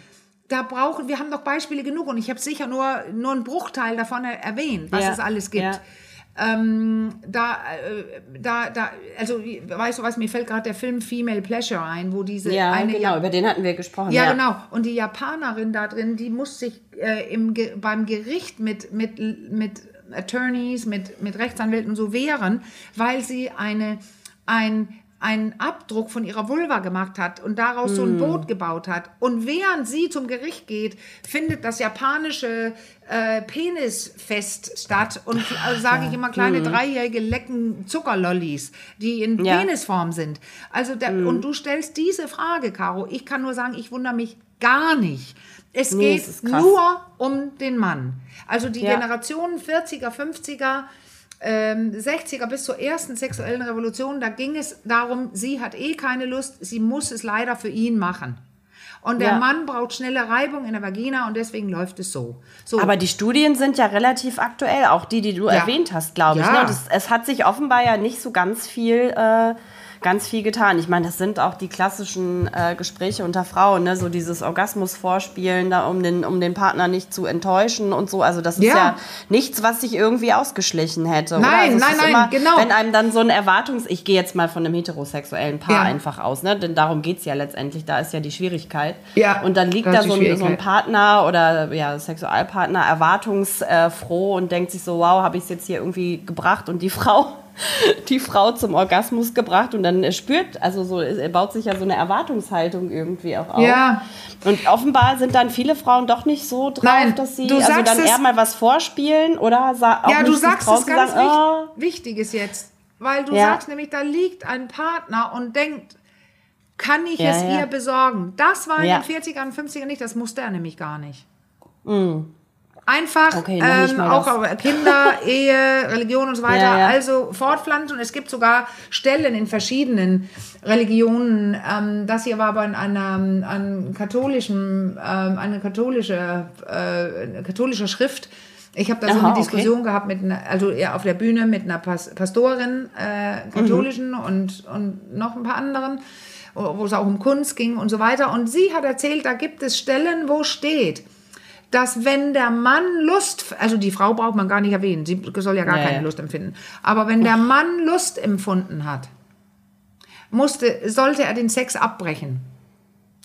da brauchen wir haben doch Beispiele genug und ich habe sicher nur nur einen Bruchteil davon erwähnt, was es alles gibt. Ähm, da, äh, da, da, also weißt du was, mir fällt gerade der Film Female Pleasure ein, wo diese ja, eine genau, ja über den hatten wir gesprochen. Ja, ja, genau. Und die Japanerin da drin, die muss sich äh, im, beim Gericht mit, mit, mit Attorneys, mit, mit Rechtsanwälten so wehren, weil sie eine, ein einen Abdruck von ihrer Vulva gemacht hat und daraus mm. so ein hm. Boot gebaut hat. Und während sie zum Gericht geht, findet das japanische äh, Penisfest statt. Und also sage ja. ich immer, kleine mm. Dreijährige lecken Zuckerlollis, die in ja. Penisform sind. Also der, mm. Und du stellst diese Frage, Caro. Ich kann nur sagen, ich wundere mich gar nicht. Es nee, geht nur um den Mann. Also die ja. Generationen 40er, 50er, ähm, 60er bis zur ersten sexuellen Revolution, da ging es darum, sie hat eh keine Lust, sie muss es leider für ihn machen. Und der ja. Mann braucht schnelle Reibung in der Vagina und deswegen läuft es so. so. Aber die Studien sind ja relativ aktuell, auch die, die du ja. erwähnt hast, glaube ich. Ja. Ne? Das, es hat sich offenbar ja nicht so ganz viel äh, ganz viel getan. Ich meine, das sind auch die klassischen äh, Gespräche unter Frauen, ne? so dieses Orgasmus-Vorspielen, da, um, den, um den Partner nicht zu enttäuschen und so. Also das ist ja, ja nichts, was sich irgendwie ausgeschlichen hätte. Nein, also nein, nein, immer, genau. Wenn einem dann so ein Erwartungs... Ich gehe jetzt mal von einem heterosexuellen Paar ja. einfach aus, ne? denn darum geht es ja letztendlich, da ist ja die Schwierigkeit. Ja, und dann liegt da so ein, so ein, Partner oder ja, Sexualpartner erwartungsfroh und denkt sich so, wow, habe ich es jetzt hier irgendwie gebracht und die Frau die Frau zum Orgasmus gebracht und dann spürt, also so, er baut sich ja so eine Erwartungshaltung irgendwie auch auf. Ja. Und offenbar sind dann viele Frauen doch nicht so drauf, Nein, dass sie also dann eher mal was vorspielen oder auch Ja, du sagst es ganz sagen, oh. Wichtiges jetzt. Weil du ja. sagst nämlich, da liegt ein Partner und denkt, kann ich ja, es ja. ihr besorgen? Das war in den 40ern und 50ern nicht, das musste er nämlich gar nicht. Mhm. Einfach okay, ähm, auch Kinder, Ehe, Religion und so weiter. Ja, ja. Also fortpflanzen. Und es gibt sogar Stellen in verschiedenen Religionen. Ähm, das hier war aber in einer, einem katholischen, ähm, eine katholische, äh, katholische Schrift. Ich habe da so Aha, eine Diskussion okay. gehabt mit einer, also ja, auf der Bühne mit einer Pas Pastorin, äh, katholischen mhm. und, und noch ein paar anderen, wo es auch um Kunst ging und so weiter. Und sie hat erzählt, da gibt es Stellen, wo steht, dass wenn der Mann Lust, also die Frau braucht man gar nicht erwähnen, sie soll ja gar nee. keine Lust empfinden, aber wenn der Mann Lust empfunden hat, musste, sollte er den Sex abbrechen.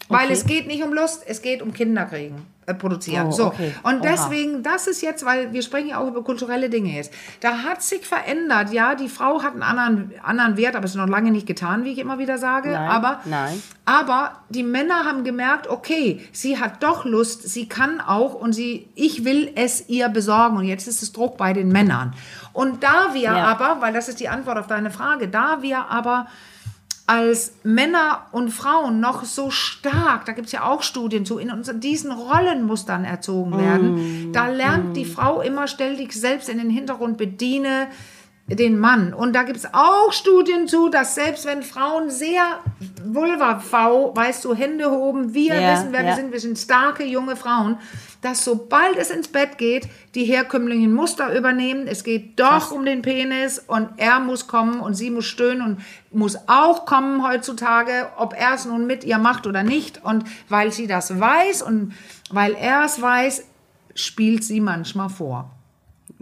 Weil es geht nicht um Lust, es geht um Kinderkriegen produzieren. Oh, so. okay. Und Oha. deswegen, das ist jetzt, weil wir sprechen ja auch über kulturelle Dinge jetzt. Da hat sich verändert, ja, die Frau hat einen anderen, anderen Wert, aber es ist noch lange nicht getan, wie ich immer wieder sage. Nein, aber, nein. aber die Männer haben gemerkt, okay, sie hat doch Lust, sie kann auch und sie, ich will es ihr besorgen. Und jetzt ist es Druck bei den Männern. Und da wir Ja. aber, weil das ist die Antwort auf deine Frage, da wir aber als Männer und Frauen noch so stark, da gibt es ja auch Studien zu, in uns diesen Rollenmustern erzogen werden, da lernt die Frau immer, stell dich selbst in den Hintergrund, bediene den Mann. Und da gibt es auch Studien zu, dass selbst wenn Frauen sehr Vulva-V, weißt du, Hände hoben, wir Ja, wissen, wer wir ja. sind, wir sind starke junge Frauen, dass sobald es ins Bett geht, die herkömmlichen Muster übernehmen. Es geht doch um den Penis und er muss kommen und sie muss stöhnen und muss auch kommen heutzutage, ob er es nun mit ihr macht oder nicht. Und weil sie das weiß und weil er es weiß, spielt sie manchmal vor.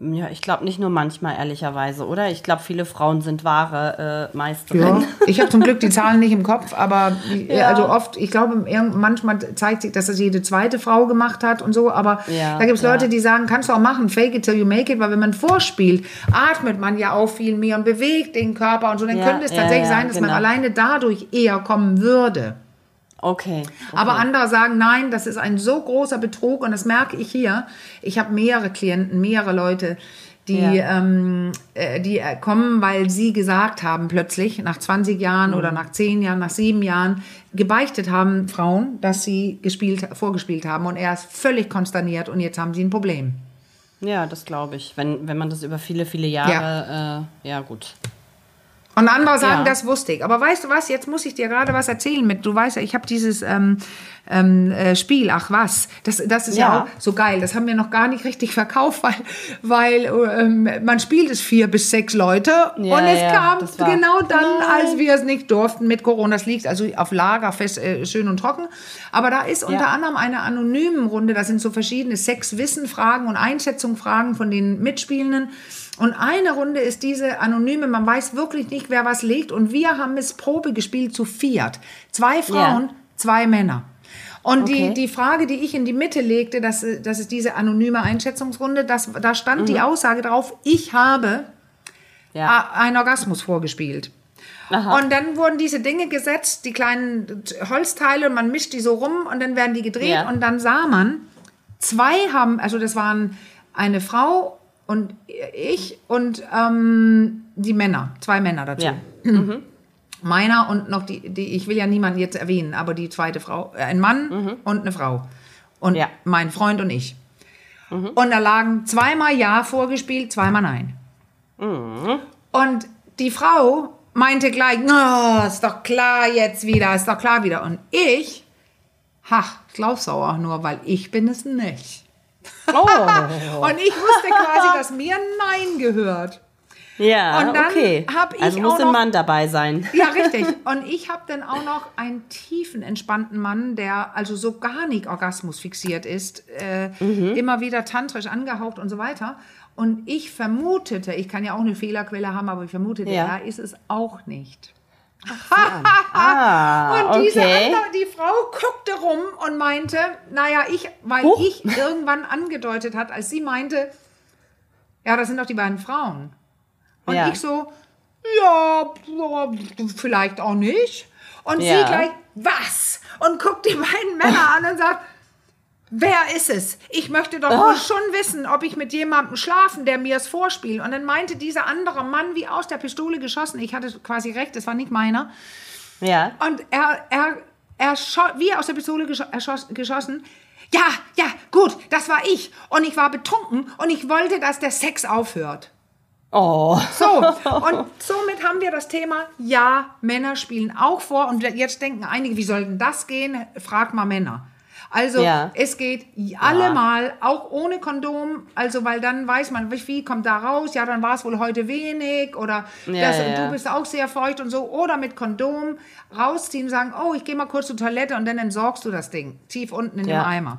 Ja, ich glaube nicht nur manchmal, ehrlicherweise, oder? Ich glaube, viele Frauen sind wahre äh, Meisterinnen. Ja, ich habe zum Glück die Zahlen nicht im Kopf, aber Ja. also oft, ich glaube, manchmal zeigt sich, dass das jede zweite Frau gemacht hat und so, aber Ja, da gibt es Leute, die sagen, kannst du auch machen, fake it till you make it, weil wenn man vorspielt, atmet man ja auch viel mehr und bewegt den Körper und so, dann könnte es tatsächlich sein, dass man genau. alleine dadurch eher kommen würde. Okay. okay. Aber andere sagen, nein, das ist ein so großer Betrug und das merke ich hier. Ich habe mehrere Klienten, mehrere Leute, die, Ja. ähm, äh, die äh, kommen, weil sie gesagt haben, plötzlich nach 20 Jahren oder nach 10 Jahren, nach 7 Jahren, gebeichtet haben Frauen, dass sie gespielt, vorgespielt haben und er ist völlig konsterniert und jetzt haben sie ein Problem. Ja, das glaube ich. Wenn, wenn man das über viele, viele Jahre, ja, äh, ja gut. Und andere sagen, Ja. das wusste ich. Aber weißt du was, jetzt muss ich dir gerade was erzählen mit, du weißt ja, ich habe dieses ähm, ähm, äh, Spiel, ach was, das, das ist ja. Ja. auch so geil, das haben wir noch gar nicht richtig verkauft, weil, weil ähm, man spielt es vier bis sechs Leute Ja, und es kam genau dann, als wir es nicht durften mit Corona, das liegt also auf Lager fest, äh, schön und trocken, aber da ist unter anderem eine anonymen Runde, da sind so verschiedene Sex-Wissen-Fragen und Einschätzung-Fragen von den Mitspielenden und eine Runde ist diese anonyme, man weiß wirklich nicht, wer was legt. Und wir haben es Probe gespielt zu viert. Zwei Frauen, zwei Männer. Und die, Okay. die Frage, die ich in die Mitte legte, das, das ist diese anonyme Einschätzungsrunde, das, da stand die Aussage drauf, ich habe Ja. a- einen Orgasmus vorgespielt. Aha. Und dann wurden diese Dinge gesetzt, die kleinen Holzteile, und man mischt die so rum und dann werden die gedreht Ja. und dann sah man, zwei haben, also das waren eine Frau und ich und ähm, die Männer, zwei Männer dazu. Ja. Meiner und noch die, die, ich will ja niemanden jetzt erwähnen, aber die zweite Frau, äh, ein Mann und eine Frau. Und Ja. mein Freund und ich. Und da lagen zweimal Ja vorgespielt, zweimal Nein. Und die Frau meinte gleich, "Na, ist doch klar jetzt wieder, ist doch klar wieder. Und ich, ha, ich glaub's auch nur, weil ich bin es nicht. Oh. Und ich wusste quasi, dass mir Nein gehört. Ja, Und dann okay. hab ich also muss auch ein noch- Mann dabei sein. Ja, richtig. Und ich habe dann auch noch einen tiefen, entspannten Mann, der also so gar nicht Orgasmus fixiert ist, äh, immer wieder tantrisch angehaucht und so weiter. Und ich vermutete, ich kann ja auch eine Fehlerquelle haben, aber ich vermutete, Ja. er ist es auch nicht. Ah, Und diese okay. andere, die Frau guckte rum und meinte, naja, ich, weil Huch. ich irgendwann angedeutet hat, als sie meinte, ja, das sind doch die beiden Frauen. Und Ja. ich so, ja, vielleicht auch nicht. Und Ja. sie gleich, was? Und guckt die beiden Männer an und sagt, wer ist es? Ich möchte doch wohl schon wissen, ob ich mit jemandem schlafen, der mir es vorspielt. Und dann meinte dieser andere Mann wie aus der Pistole geschossen, ich hatte quasi recht, es war nicht meiner. Ja. Und er, er, er wie aus der Pistole gescho erschoss, geschossen. Ja, ja, gut, das war ich. Und ich war betrunken und ich wollte, dass der Sex aufhört. Oh. So, und somit haben wir das Thema, ja, Männer spielen auch vor. Und jetzt denken einige, wie soll denn das gehen? Frag mal Männer. Also Ja. es geht allemal, auch ohne Kondom, also weil dann weiß man, wie viel kommt da raus, ja, dann war es wohl heute wenig oder Ja, das, ja, ja. du bist auch sehr feucht und so. Oder mit Kondom rausziehen, sagen, oh, ich gehe mal kurz zur Toilette und dann entsorgst du das Ding tief unten in Ja. den Eimer.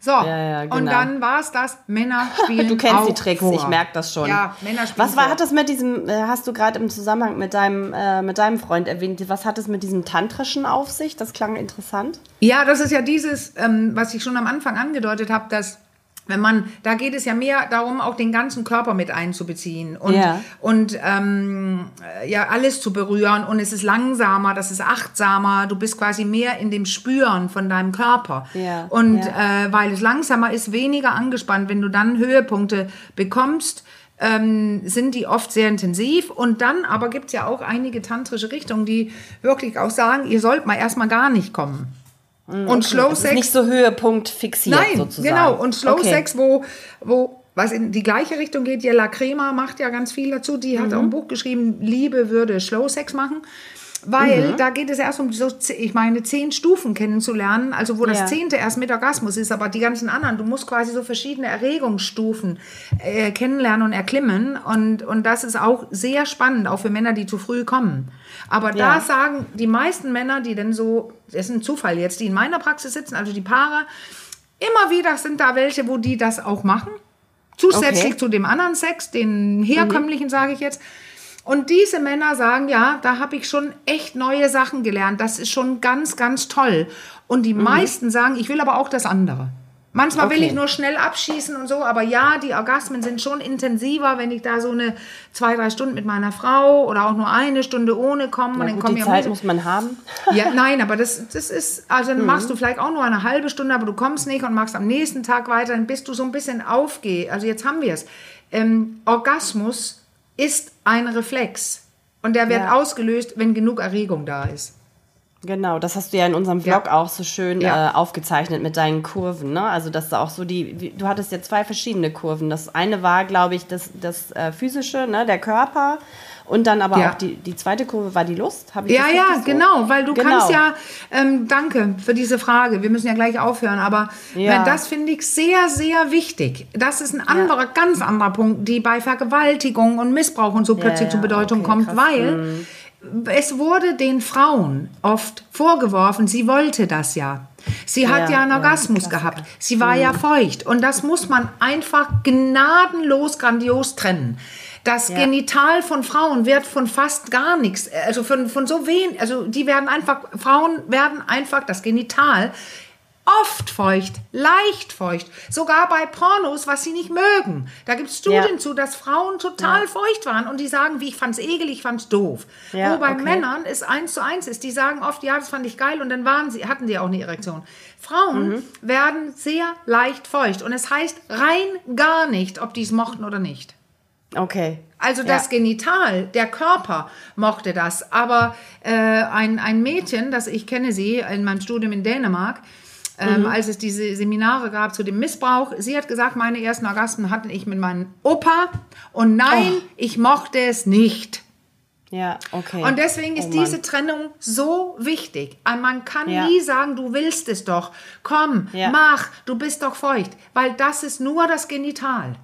So, ja, ja, genau. und dann war es das, Männer spielen Du kennst die Tricks, vor. ich merke das schon. Ja, Männer spielen Was war, vor. hat das mit diesem, äh, hast du gerade im Zusammenhang mit deinem, äh, mit deinem Freund erwähnt, was hat es mit diesem Tantrischen auf sich? Das klang interessant. Ja, das ist ja dieses, ähm, was ich schon am Anfang angedeutet habe, dass wenn man, da geht es ja mehr darum, auch den ganzen Körper mit einzubeziehen und, ja. und ähm, ja, alles zu berühren. Und es ist langsamer, das ist achtsamer, du bist quasi mehr in dem Spüren von deinem Körper. Ja. Und ja. Äh, weil es langsamer ist, weniger angespannt, wenn du dann Höhepunkte bekommst, ähm, sind die oft sehr intensiv. Und dann aber gibt es ja auch einige tantrische Richtungen, die wirklich auch sagen, ihr sollt mal erstmal gar nicht kommen. Mhm, und okay. Slow Sex. nicht so Höhepunkt fixiert Nein, sozusagen. Genau. Und Slow okay. Sex, wo, wo was in die gleiche Richtung geht, Jella Crema macht ja ganz viel dazu. Die hat mhm. auch ein Buch geschrieben, Liebe würde Slow Sex machen. Weil mhm. da geht es erst um so, ich meine, zehn Stufen kennenzulernen, also wo das zehnte erst mit Orgasmus ist, aber die ganzen anderen, du musst quasi so verschiedene Erregungsstufen äh, kennenlernen und erklimmen. Und, und das ist auch sehr spannend, auch für Männer, die zu früh kommen. Aber ja. da sagen die meisten Männer, die denn so, das ist ein Zufall jetzt, die in meiner Praxis sitzen, also die Paare, immer wieder sind da welche, wo die das auch machen. Zusätzlich okay. zu dem anderen Sex, den herkömmlichen, mhm. sage ich jetzt. Und diese Männer sagen, ja, da habe ich schon echt neue Sachen gelernt. Das ist schon ganz, ganz toll. Und die mhm. meisten sagen, ich will aber auch das andere. Manchmal okay. will ich nur schnell abschießen und so, aber ja, die Orgasmen sind schon intensiver, wenn ich da so eine zwei, drei Stunden mit meiner Frau oder auch nur eine Stunde ohne komme. Na und dann gut, die Zeit muss man haben. Ja, nein, aber das, das ist, also dann mhm. machst du vielleicht auch nur eine halbe Stunde, aber du kommst nicht und machst am nächsten Tag weiter, dann bist du so ein bisschen aufgeh. Also jetzt haben wir es. Ähm, Orgasmus ist ein Reflex und der wird ja. ausgelöst, wenn genug Erregung da ist. Genau, das hast du ja in unserem Vlog ja. auch so schön ja. äh, aufgezeichnet mit deinen Kurven. Ne? Also, dass da auch so die, du hattest ja zwei verschiedene Kurven. Das eine war, glaube ich, das, das äh, physische, ne? der Körper. Und dann aber ja. auch die, die zweite Kurve war die Lust. Habe ich ja, ja, so? genau, weil du genau. kannst ja, ähm, danke für diese Frage, wir müssen ja gleich aufhören, aber ja. das finde ich sehr, sehr wichtig. Das ist ein anderer, ja. ganz anderer Punkt, die bei Vergewaltigung und Missbrauch und so plötzlich zur Bedeutung okay, kommt, krass. weil mhm es wurde den Frauen oft vorgeworfen, sie wollte das ja. Sie hat ja, ja einen Orgasmus ja, gehabt. Sie war mhm. ja feucht. Und das muss man einfach gnadenlos grandios trennen. Das ja. Genital von Frauen wird von fast gar nichts, also von, von so wenig, also die werden einfach, Frauen werden einfach, das Genital oft feucht, leicht feucht, sogar bei Pornos, was sie nicht mögen. Da gibt es Studien ja. zu, dass Frauen total ja. feucht waren und die sagen, wie ich fand's ekelig, ich fand's doof. Ja, Wo bei okay. Männern es eins zu eins ist, die sagen oft, ja, das fand ich geil und dann waren sie, hatten die auch eine Erektion. Frauen mhm. werden sehr leicht feucht und es heißt rein gar nicht, ob die es mochten oder nicht. Okay. Also das ja. Genital, der Körper mochte das. Aber äh, ein, ein Mädchen, das ich kenne sie in meinem Studium in Dänemark, ähm, mhm. als es diese Seminare gab zu dem Missbrauch. Sie hat gesagt, meine ersten Orgasmen hatte ich mit meinem Opa und nein, oh. ich mochte es nicht. Ja, okay. Und deswegen ist oh diese Trennung so wichtig. Man kann ja. nie sagen, du willst es doch. Komm, ja. mach, du bist doch feucht, weil das ist nur das Genital.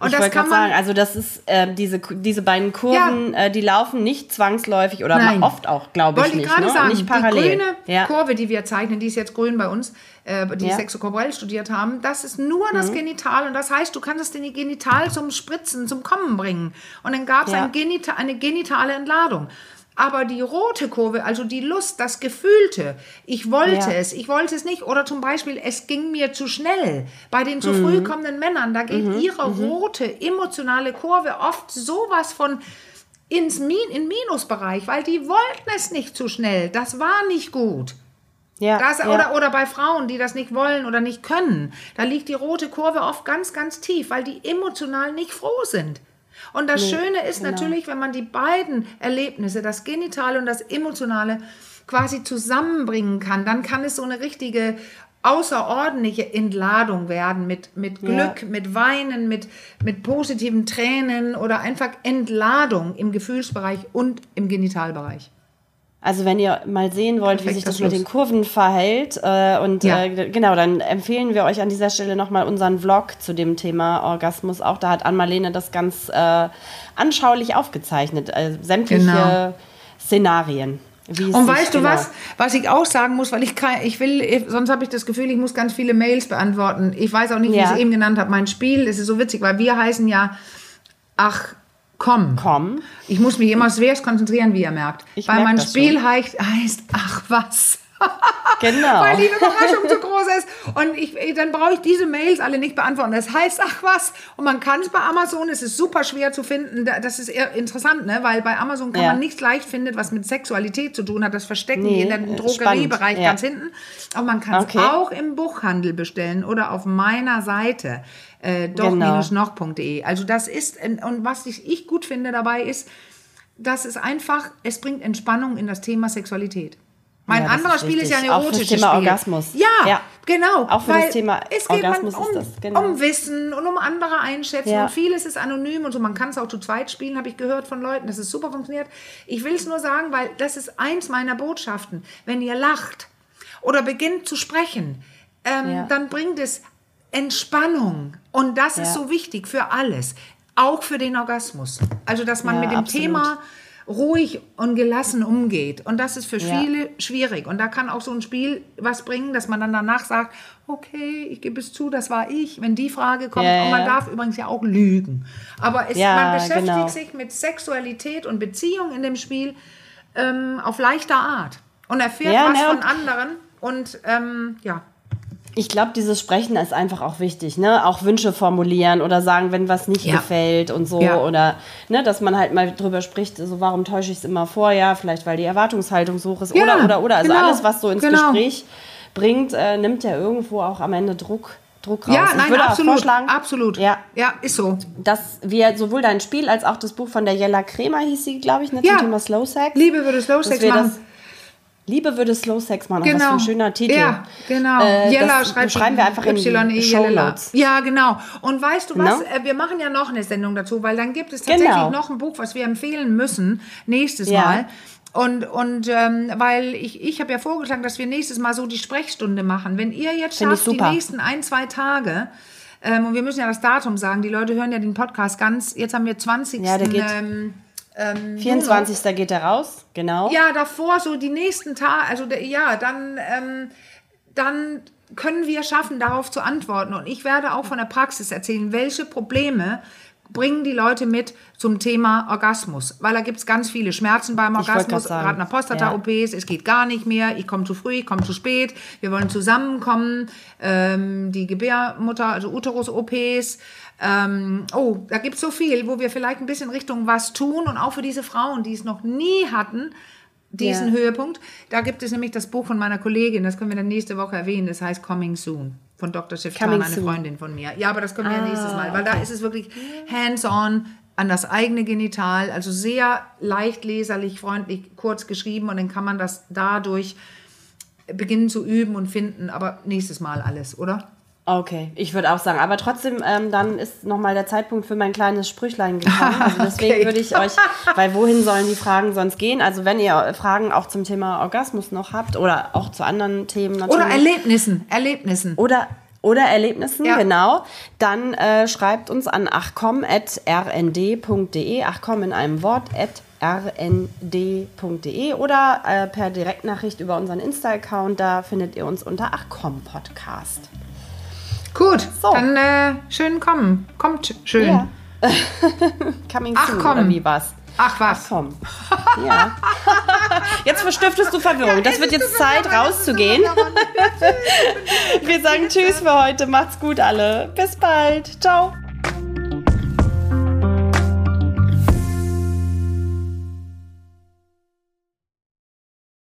Und ich das kann man sagen, also das ist äh, diese diese beiden Kurven, ja. äh, die laufen nicht zwangsläufig oder Nein. oft auch, glaube ich, Wollte nicht, ich ne? sagen, nicht parallel. Die grüne ja. Kurve, die wir zeichnen, die ist jetzt grün bei uns, äh, die ja. sexokorporell studiert haben, das ist nur mhm. das Genital und das heißt, du kannst es den Genital zum Spritzen, zum Kommen bringen. Und dann gab es ja. ein Genita eine genitale Entladung. Aber die rote Kurve, also die Lust, das Gefühlte, ich wollte ja. es, ich wollte es nicht. Oder zum Beispiel, es ging mir zu schnell. Bei den zu mhm. früh kommenden Männern, da geht mhm. ihre mhm. rote emotionale Kurve oft sowas von ins Min in Minusbereich, weil die wollten es nicht zu schnell. Das war nicht gut. Ja, das, ja. Oder, oder bei Frauen, die das nicht wollen oder nicht können. Da liegt die rote Kurve oft ganz, ganz tief, weil die emotional nicht froh sind. Und das nee, Schöne ist genau. natürlich, wenn man die beiden Erlebnisse, das Genitale und das Emotionale, quasi zusammenbringen kann, dann kann es so eine richtige außerordentliche Entladung werden mit, mit Glück, ja. mit Weinen, mit, mit positiven Tränen oder einfach Entladung im Gefühlsbereich und im Genitalbereich. Also wenn ihr mal sehen wollt, Perfekt, wie sich das mit den Kurven verhält äh, und ja. äh, genau, dann empfehlen wir euch an dieser Stelle nochmal unseren Vlog zu dem Thema Orgasmus. Auch da hat Ann-Marlene das ganz äh, anschaulich aufgezeichnet, äh, sämtliche genau. Szenarien. Und weißt du genau. was, was ich auch sagen muss, weil ich kann, ich will, sonst habe ich das Gefühl, ich muss ganz viele Mails beantworten. Ich weiß auch nicht, wie ja. ich es eben genannt habe. Mein Spiel, es ist so witzig, weil wir heißen ja, ach, komm. Komm. Ich muss mich immer schwer konzentrieren, wie ihr merkt. Ich weil mein Spiel heißt, heißt, ach was. Genau. Weil die Überraschung zu groß ist. Und ich, dann brauche ich diese Mails alle nicht beantworten. Das heißt, ach was. Und man kann es bei Amazon, es ist super schwer zu finden. Das ist eher interessant, ne? weil bei Amazon kann ja. man nichts leicht finden, was mit Sexualität zu tun hat. Das verstecken nee, die in der Drogeriebereich ja. ganz hinten. Aber man kann es okay. auch im Buchhandel bestellen oder auf meiner Seite. Äh, doch-noch.de. Genau. Also das ist, und was ich, ich gut finde dabei ist, dass es einfach, es bringt Entspannung in das Thema Sexualität. Mein ja, anderer Spiel ist ja ein erotisches Spiel. Thema Orgasmus. Ja, ja, genau. Auch für das Thema es geht Orgasmus um, ist das, genau. um Wissen und um andere einschätzen ja. und vieles ist anonym und so. Man kann es auch zu zweit spielen, habe ich gehört von Leuten, dass es super funktioniert. Ich will es nur sagen, weil das ist eins meiner Botschaften. Wenn ihr lacht oder beginnt zu sprechen, ähm, dann bringt es Entspannung und das ist so wichtig für alles, auch für den Orgasmus. Also, dass man mit dem absolut. Thema ruhig und gelassen umgeht. Und das ist für ja. viele schwierig. Und da kann auch so ein Spiel was bringen, dass man dann danach sagt, okay, ich gebe es zu, das war ich, wenn die Frage kommt. Ja, und man darf übrigens ja auch lügen. Aber es, man beschäftigt genau. sich mit Sexualität und Beziehung in dem Spiel ähm, auf leichter Art und erfährt was ne, von anderen. Und ähm, ja ich glaube, dieses Sprechen ist einfach auch wichtig, ne? Auch Wünsche formulieren oder sagen, wenn was nicht ja. gefällt und so. Ja. Oder ne, dass man halt mal drüber spricht, so warum täusche ich es immer vor, ja, vielleicht weil die Erwartungshaltung so hoch ist. Ja, oder, oder, oder. Also genau. alles, was so ins genau. Gespräch bringt, äh, nimmt ja irgendwo auch am Ende Druck. Druck raus. Ja, nein, ich würde absolut, vorschlagen, absolut. Ja, ja, ist so. Dass wir sowohl dein Spiel als auch das Buch von der Jella Kremer hieß sie, glaube ich, ne, zum Thema Slow Sex. Liebe würde Slow Sex machen. Liebe würde Slow Sex machen. Genau. Was für ein genau. schöner Titel. Ja, genau. Äh, Jella schreibt schreiben wir einfach in die e Show Notes. Ja, genau. Und weißt du was? Genau. Wir machen ja noch eine Sendung dazu, weil dann gibt es tatsächlich genau. noch ein Buch, was wir empfehlen müssen nächstes ja. Mal. Und, und ähm, weil ich, ich habe ja vorgeschlagen, dass wir nächstes Mal so die Sprechstunde machen. Wenn ihr jetzt schafft, die nächsten ein, zwei Tage, ähm, und wir müssen ja das Datum sagen, die Leute hören ja den Podcast ganz, jetzt haben wir 20. Ja, der geht. Ähm, ähm, 24. Nur, geht er raus, genau. Ja, davor, so die nächsten Tage, also der, ja, dann, ähm, dann können wir schaffen, darauf zu antworten. Und ich werde auch von der Praxis erzählen, welche Probleme bringen die Leute mit zum Thema Orgasmus. Weil da gibt es ganz viele Schmerzen beim Orgasmus, gerade nach Prostata-OPs, ja. es geht gar nicht mehr, ich komme zu früh, ich komme zu spät, wir wollen zusammenkommen, ähm, die Gebärmutter, also Uterus-OPs, ähm, oh, da gibt es so viel, wo wir vielleicht ein bisschen Richtung was tun. Und auch für diese Frauen, die es noch nie hatten, diesen ja. Höhepunkt. Da gibt es nämlich das Buch von meiner Kollegin, das können wir dann nächste Woche erwähnen, das heißt Coming Soon von Dr. Schifftan, eine. Freundin von mir. Ja, aber das können wir ah, ja nächstes Mal, weil okay. da ist es wirklich hands-on an das eigene Genital, also sehr leicht leserlich, freundlich, kurz geschrieben und dann kann man das dadurch beginnen zu üben und finden, aber nächstes Mal alles, oder? Okay, ich würde auch sagen. Aber trotzdem, ähm, dann ist nochmal der Zeitpunkt für mein kleines Sprüchlein gekommen. Also deswegen okay. würde ich euch, weil wohin sollen die Fragen sonst gehen? Also wenn ihr Fragen auch zum Thema Orgasmus noch habt oder auch zu anderen Themen natürlich. Oder Erlebnissen, Erlebnissen. Oder oder Erlebnissen, ja. genau, dann äh, schreibt uns an achcom.rnd.de, achcom in einem Wort, at rnd.de oder äh, per Direktnachricht über unseren Insta-Account, da findet ihr uns unter achcom Podcast. Gut, so. dann äh, schön kommen. Kommt schön. Ja. Coming Ach, soon, komm. oder wie was? Ach was. Ach, komm. Ja. Jetzt verstiftest du Verwirrung. Das wird jetzt Zeit, rauszugehen. Wir sagen Tschüss für heute. Macht's gut alle. Bis bald. Ciao.